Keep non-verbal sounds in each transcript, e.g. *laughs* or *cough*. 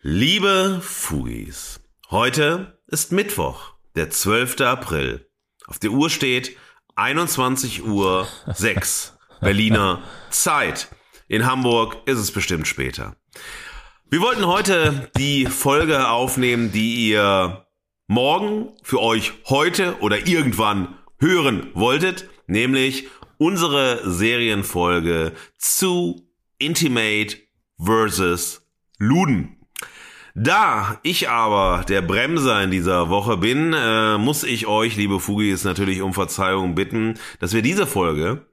Liebe Fugis, heute ist Mittwoch, der 12. April. Auf der Uhr steht 21 Uhr 6 *laughs* Berliner Zeit. In Hamburg ist es bestimmt später. Wir wollten heute die Folge aufnehmen, die ihr morgen für euch heute oder irgendwann hören wolltet, nämlich unsere Serienfolge zu Intimate versus Luden. Da ich aber der Bremser in dieser Woche bin, äh, muss ich euch, liebe Fugis, natürlich um Verzeihung bitten, dass wir diese Folge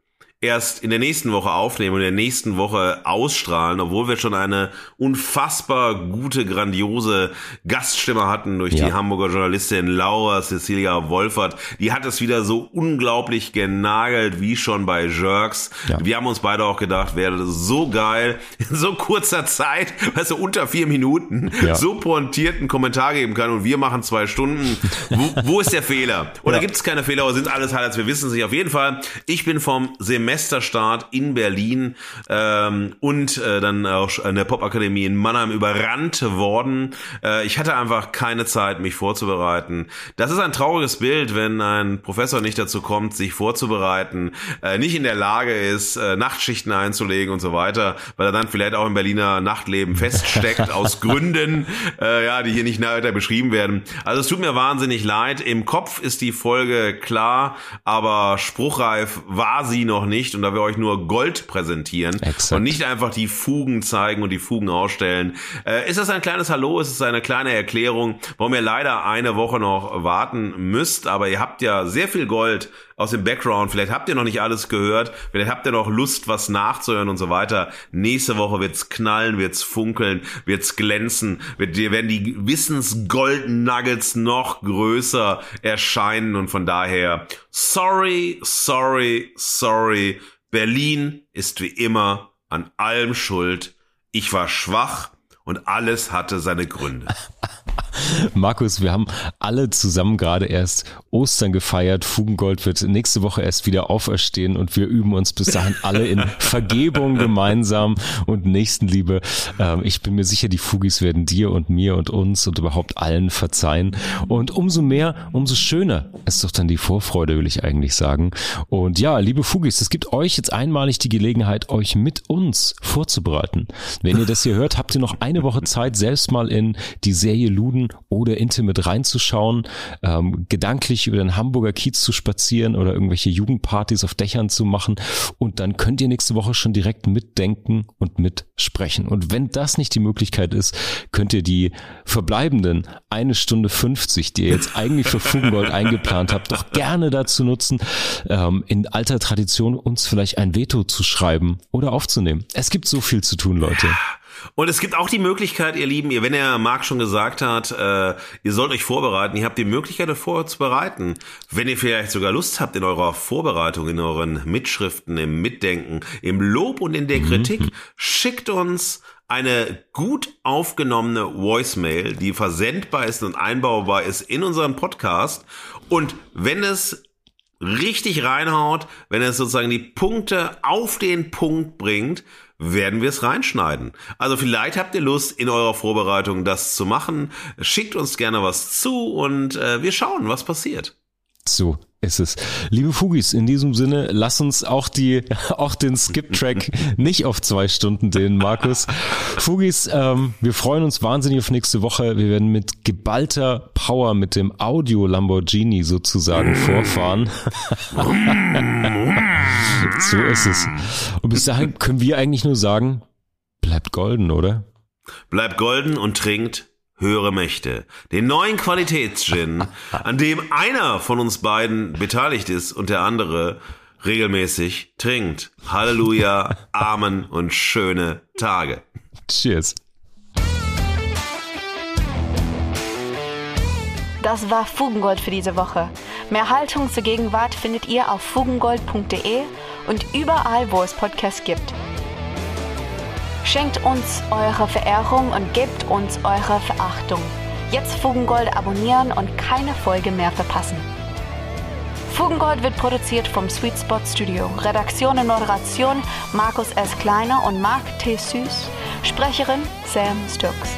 erst in der nächsten Woche aufnehmen und in der nächsten Woche ausstrahlen, obwohl wir schon eine unfassbar gute, grandiose Gaststimme hatten durch ja. die Hamburger Journalistin Laura Cecilia Wolfert. Die hat es wieder so unglaublich genagelt wie schon bei Jerks. Ja. Wir haben uns beide auch gedacht, wäre so geil, in so kurzer Zeit, weißt du, unter vier Minuten, ja. so pointierten Kommentar geben kann und wir machen zwei Stunden. Wo, wo ist der Fehler? Oder gibt es keine Fehler oder sind alles Highlights? Wir wissen es nicht. Auf jeden Fall, ich bin vom Semester Semesterstart in Berlin ähm, und äh, dann auch an der Popakademie in Mannheim überrannt worden. Äh, ich hatte einfach keine Zeit, mich vorzubereiten. Das ist ein trauriges Bild, wenn ein Professor nicht dazu kommt, sich vorzubereiten, äh, nicht in der Lage ist, äh, Nachtschichten einzulegen und so weiter, weil er dann vielleicht auch im Berliner Nachtleben *laughs* feststeckt aus Gründen, äh, ja, die hier nicht weiter beschrieben werden. Also es tut mir wahnsinnig leid. Im Kopf ist die Folge klar, aber spruchreif war sie noch nicht nicht und da wir euch nur Gold präsentieren Exakt. und nicht einfach die Fugen zeigen und die Fugen ausstellen, äh, ist das ein kleines Hallo, ist es eine kleine Erklärung, warum ihr leider eine Woche noch warten müsst, aber ihr habt ja sehr viel Gold aus dem Background. Vielleicht habt ihr noch nicht alles gehört. Vielleicht habt ihr noch Lust, was nachzuhören und so weiter. Nächste Woche wird's knallen, wird's funkeln, wird's glänzen. Wird, werden die Wissensgold-Nuggets noch größer erscheinen und von daher sorry, sorry, sorry. Berlin ist wie immer an allem schuld. Ich war schwach und alles hatte seine Gründe. *laughs* Markus, wir haben alle zusammen gerade erst Ostern gefeiert. Fugengold wird nächste Woche erst wieder auferstehen und wir üben uns bis dahin alle in Vergebung *laughs* gemeinsam und Nächstenliebe. Ähm, ich bin mir sicher, die Fugis werden dir und mir und uns und überhaupt allen verzeihen. Und umso mehr, umso schöner ist doch dann die Vorfreude, will ich eigentlich sagen. Und ja, liebe Fugis, es gibt euch jetzt einmalig die Gelegenheit, euch mit uns vorzubereiten. Wenn ihr das hier hört, habt ihr noch eine Woche Zeit, selbst mal in die Serie Luden oder Intimate reinzuschauen, ähm, gedanklich über den Hamburger Kiez zu spazieren oder irgendwelche Jugendpartys auf Dächern zu machen und dann könnt ihr nächste Woche schon direkt mitdenken und mitsprechen. Und wenn das nicht die Möglichkeit ist, könnt ihr die verbleibenden eine Stunde 50, die ihr jetzt eigentlich für Fugengold *laughs* eingeplant habt, doch gerne dazu nutzen, ähm, in alter Tradition uns vielleicht ein Veto zu schreiben oder aufzunehmen. Es gibt so viel zu tun, Leute. Und es gibt auch die Möglichkeit, ihr Lieben, ihr, wenn der Marc schon gesagt hat, äh, ihr sollt euch vorbereiten, ihr habt die Möglichkeit, euch vorzubereiten. Wenn ihr vielleicht sogar Lust habt in eurer Vorbereitung, in euren Mitschriften, im Mitdenken, im Lob und in der mhm. Kritik, mhm. schickt uns eine gut aufgenommene Voicemail, die versendbar ist und einbaubar ist in unseren Podcast. Und wenn es richtig reinhaut, wenn es sozusagen die Punkte auf den Punkt bringt, werden wir es reinschneiden. Also vielleicht habt ihr Lust in eurer Vorbereitung das zu machen. Schickt uns gerne was zu und äh, wir schauen, was passiert. So ist es. Liebe Fugis, in diesem Sinne, lass uns auch die, auch den Skip-Track *laughs* nicht auf zwei Stunden dehnen, Markus. Fugis, ähm, wir freuen uns wahnsinnig auf nächste Woche. Wir werden mit geballter Power mit dem Audio Lamborghini sozusagen vorfahren. *laughs* so ist es. Und bis dahin können wir eigentlich nur sagen, bleibt golden, oder? Bleibt golden und trinkt höhere Mächte. Den neuen Qualitätsgin, *laughs* an dem einer von uns beiden beteiligt ist und der andere regelmäßig trinkt. Halleluja, *laughs* Amen und schöne Tage. Cheers. Das war Fugengold für diese Woche. Mehr Haltung zur Gegenwart findet ihr auf fugengold.de und überall, wo es Podcasts gibt. Schenkt uns eure Verehrung und gebt uns eure Verachtung. Jetzt Fugengold abonnieren und keine Folge mehr verpassen. Fugengold wird produziert vom Sweet Spot Studio. Redaktion und Moderation Markus S. Kleiner und Marc T. Süß. Sprecherin Sam Stokes.